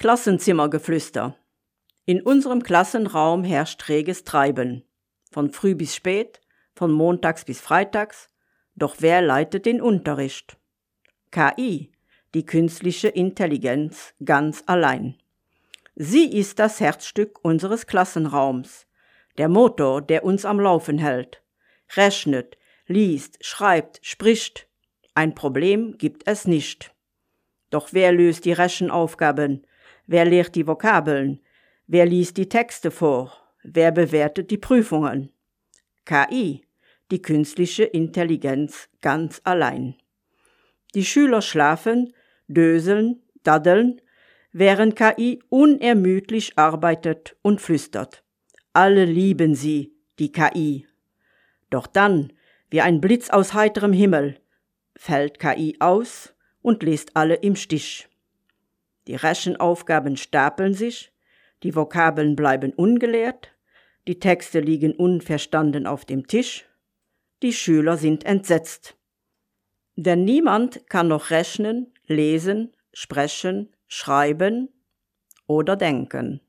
Klassenzimmergeflüster. In unserem Klassenraum herrscht reges Treiben. Von früh bis spät, von montags bis freitags. Doch wer leitet den Unterricht? KI, die künstliche Intelligenz, ganz allein. Sie ist das Herzstück unseres Klassenraums, der Motor, der uns am Laufen hält. Rechnet, liest, schreibt, spricht. Ein Problem gibt es nicht. Doch wer löst die Rechenaufgaben? Wer lehrt die Vokabeln? Wer liest die Texte vor? Wer bewertet die Prüfungen? KI, die künstliche Intelligenz ganz allein. Die Schüler schlafen, döseln, daddeln, während KI unermüdlich arbeitet und flüstert. Alle lieben sie, die KI. Doch dann, wie ein Blitz aus heiterem Himmel, fällt KI aus und lässt alle im Stich. Die Rechenaufgaben stapeln sich, die Vokabeln bleiben ungelehrt, die Texte liegen unverstanden auf dem Tisch, die Schüler sind entsetzt. Denn niemand kann noch rechnen, lesen, sprechen, schreiben oder denken.